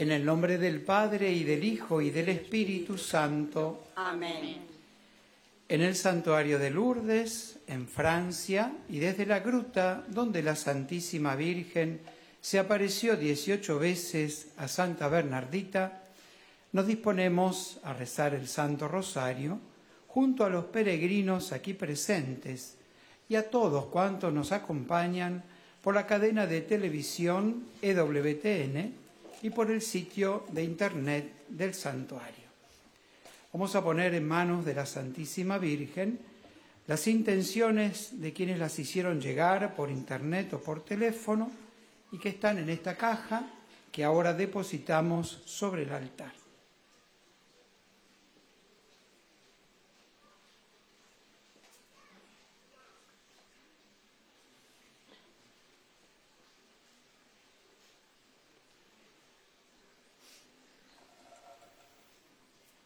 En el nombre del Padre y del Hijo y del Espíritu Santo. Amén. En el santuario de Lourdes, en Francia, y desde la gruta donde la Santísima Virgen se apareció 18 veces a Santa Bernardita, nos disponemos a rezar el Santo Rosario junto a los peregrinos aquí presentes y a todos cuantos nos acompañan por la cadena de televisión EWTN y por el sitio de internet del santuario. Vamos a poner en manos de la Santísima Virgen las intenciones de quienes las hicieron llegar por internet o por teléfono y que están en esta caja que ahora depositamos sobre el altar.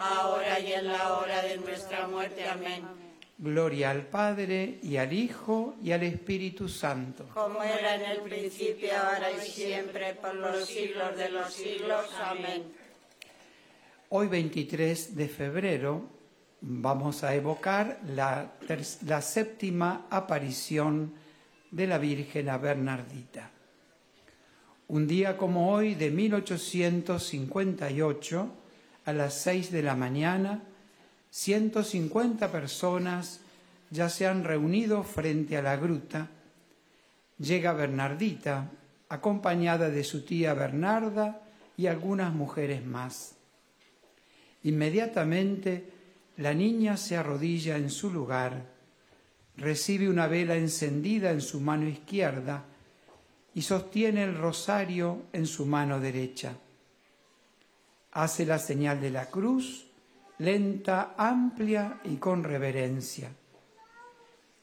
ahora y en la hora de nuestra muerte. Amén. Gloria al Padre y al Hijo y al Espíritu Santo. Como era en el principio, ahora y siempre, por los siglos de los siglos. Amén. Hoy 23 de febrero vamos a evocar la, la séptima aparición de la Virgen a Bernardita. Un día como hoy de 1858, a las seis de la mañana, 150 personas ya se han reunido frente a la gruta. Llega Bernardita, acompañada de su tía Bernarda y algunas mujeres más. Inmediatamente la niña se arrodilla en su lugar, recibe una vela encendida en su mano izquierda y sostiene el rosario en su mano derecha hace la señal de la cruz, lenta, amplia y con reverencia.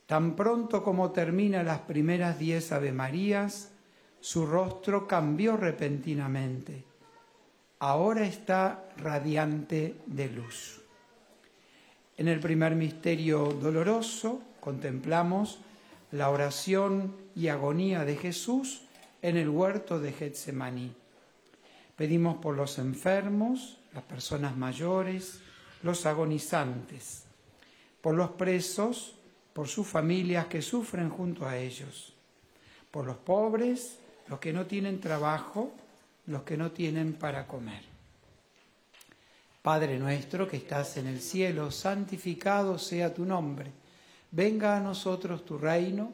Tan pronto como termina las primeras diez Avemarías, su rostro cambió repentinamente. Ahora está radiante de luz. En el primer misterio doloroso contemplamos la oración y agonía de Jesús en el huerto de Getsemaní. Pedimos por los enfermos, las personas mayores, los agonizantes, por los presos, por sus familias que sufren junto a ellos, por los pobres, los que no tienen trabajo, los que no tienen para comer. Padre nuestro que estás en el cielo, santificado sea tu nombre. Venga a nosotros tu reino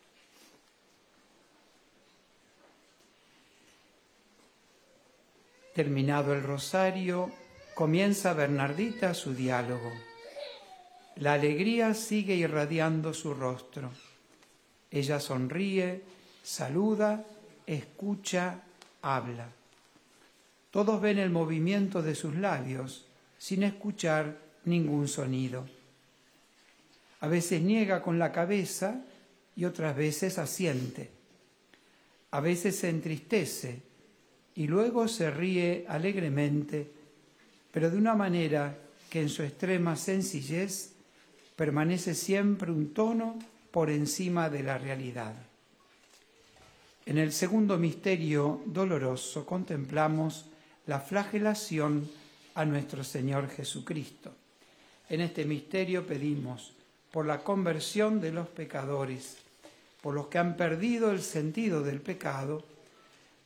Terminado el rosario, comienza Bernardita su diálogo. La alegría sigue irradiando su rostro. Ella sonríe, saluda, escucha, habla. Todos ven el movimiento de sus labios sin escuchar ningún sonido. A veces niega con la cabeza y otras veces asiente. A veces se entristece y luego se ríe alegremente, pero de una manera que en su extrema sencillez permanece siempre un tono por encima de la realidad. En el segundo misterio doloroso contemplamos la flagelación a nuestro Señor Jesucristo. En este misterio pedimos por la conversión de los pecadores, por los que han perdido el sentido del pecado,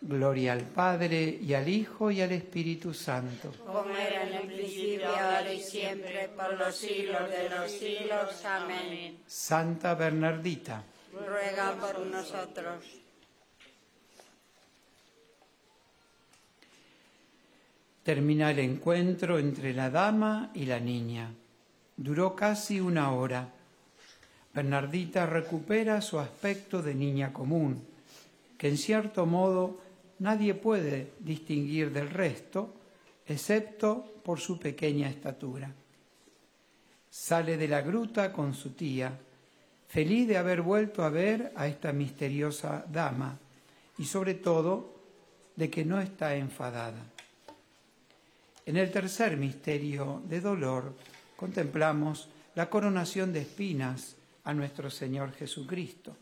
Gloria al Padre, y al Hijo, y al Espíritu Santo. Como era en el principio, ahora y siempre, por los siglos de los siglos. Amén. Santa Bernardita, Ruega por nosotros. termina el encuentro entre la dama y la niña. Duró casi una hora. Bernardita recupera su aspecto de niña común, que en cierto modo nadie puede distinguir del resto, excepto por su pequeña estatura. Sale de la gruta con su tía, feliz de haber vuelto a ver a esta misteriosa dama y sobre todo de que no está enfadada. En el tercer misterio de dolor contemplamos la coronación de espinas a nuestro Señor Jesucristo.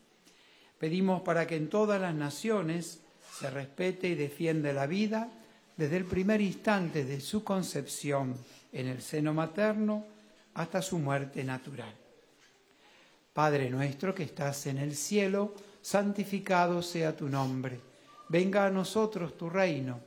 Pedimos para que en todas las naciones se respete y defienda la vida desde el primer instante de su concepción en el seno materno hasta su muerte natural. Padre nuestro que estás en el cielo, santificado sea tu nombre. Venga a nosotros tu reino.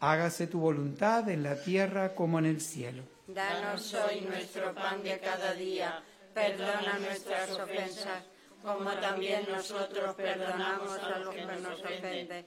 Hágase tu voluntad en la tierra como en el cielo. Danos hoy nuestro pan de cada día. Perdona nuestras ofensas, como también nosotros perdonamos a los que nos ofenden.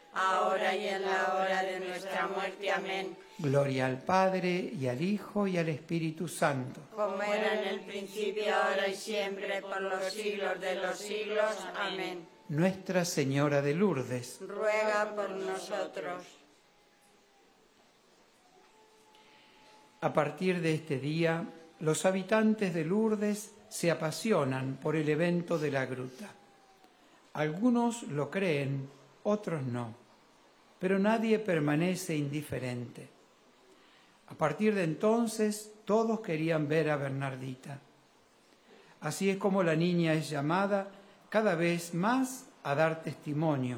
ahora y en la hora de nuestra muerte. Amén. Gloria al Padre, y al Hijo, y al Espíritu Santo. Como era en el principio, ahora y siempre, por los siglos de los siglos. Amén. Nuestra Señora de Lourdes, Ruega por nosotros. a partir de este día, los habitantes de Lourdes se apasionan por el evento de la gruta. Algunos lo creen, otros no, pero nadie permanece indiferente. A partir de entonces, todos querían ver a Bernardita. Así es como la niña es llamada cada vez más a dar testimonio,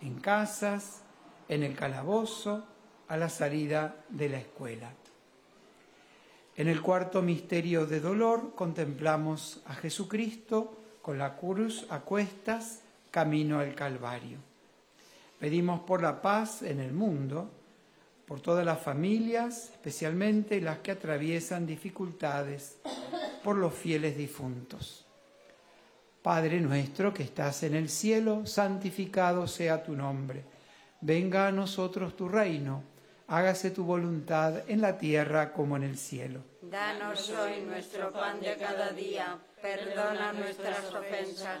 en casas, en el calabozo, a la salida de la escuela. En el cuarto misterio de dolor contemplamos a Jesucristo con la cruz a cuestas, camino al Calvario. Pedimos por la paz en el mundo, por todas las familias, especialmente las que atraviesan dificultades, por los fieles difuntos. Padre nuestro que estás en el cielo, santificado sea tu nombre. Venga a nosotros tu reino, hágase tu voluntad en la tierra como en el cielo. Danos hoy nuestro pan de cada día. Perdona nuestras ofensas,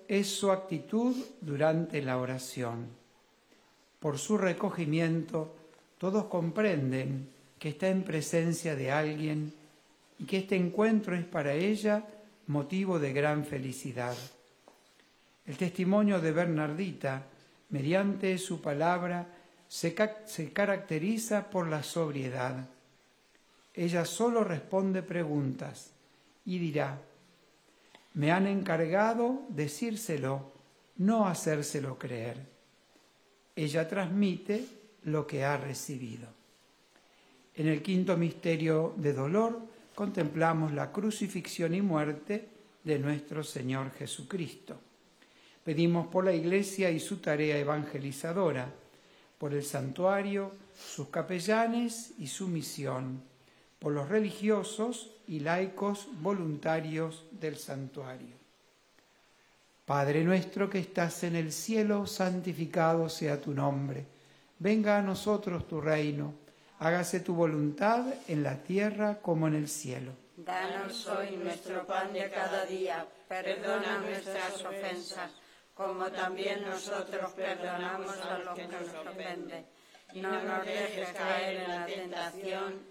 es su actitud durante la oración. Por su recogimiento, todos comprenden que está en presencia de alguien y que este encuentro es para ella motivo de gran felicidad. El testimonio de Bernardita, mediante su palabra, se, se caracteriza por la sobriedad. Ella solo responde preguntas y dirá, me han encargado decírselo, no hacérselo creer. Ella transmite lo que ha recibido. En el quinto misterio de dolor contemplamos la crucifixión y muerte de nuestro Señor Jesucristo. Pedimos por la Iglesia y su tarea evangelizadora, por el santuario, sus capellanes y su misión, por los religiosos y laicos voluntarios del santuario. Padre nuestro que estás en el cielo, santificado sea tu nombre. Venga a nosotros tu reino. Hágase tu voluntad en la tierra como en el cielo. Danos hoy nuestro pan de cada día. Perdona nuestras ofensas, como también nosotros perdonamos a los que nos ofenden. No nos dejes caer en la tentación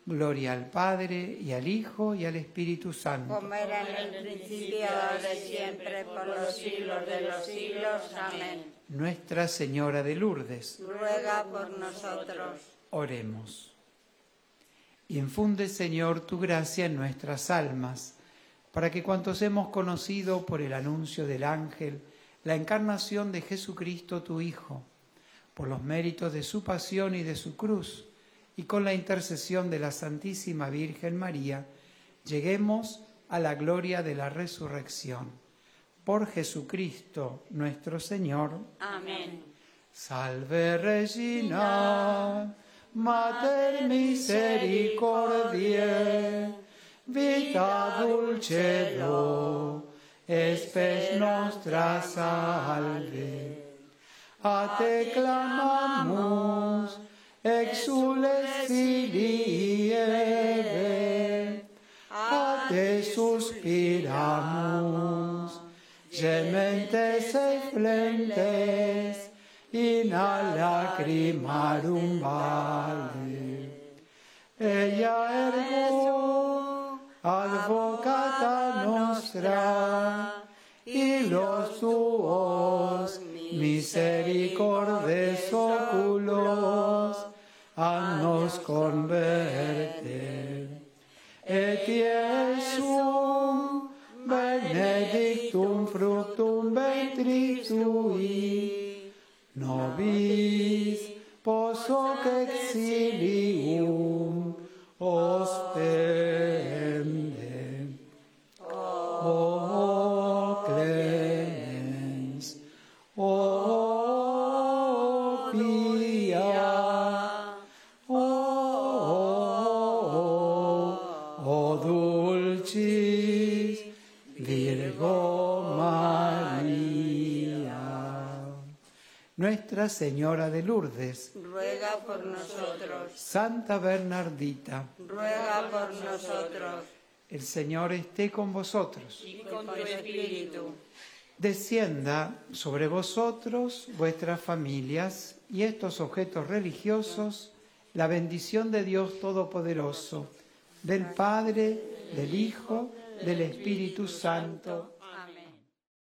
Gloria al Padre, y al Hijo, y al Espíritu Santo. Como era en el principio, ahora y siempre, por los siglos de los siglos. Amén. Nuestra Señora de Lourdes, Ruega por nosotros. oremos. Infunde, Señor, tu gracia en nuestras almas, para que cuantos hemos conocido por el anuncio del ángel la encarnación de Jesucristo, tu Hijo, por los méritos de su pasión y de su cruz, y con la intercesión de la Santísima Virgen María, lleguemos a la gloria de la resurrección. Por Jesucristo nuestro Señor. Amén. Salve Regina, Mater misericordiae, vita dulcedo, espes nostra salve. A te clamamus, exules lacrimarum vale. Ella ergo, advocata nostra, y los tuos misericordes oculos, a nos converter. Et Iesum benedictum fructum ventris tui, nobis posoc exilium Nuestra Señora de Lourdes, Ruega por nosotros. Santa Bernardita, Ruega por nosotros. el Señor esté con vosotros. Y con tu espíritu. Descienda sobre vosotros, vuestras familias y estos objetos religiosos, la bendición de Dios Todopoderoso, del Padre, del Hijo, del Espíritu Santo.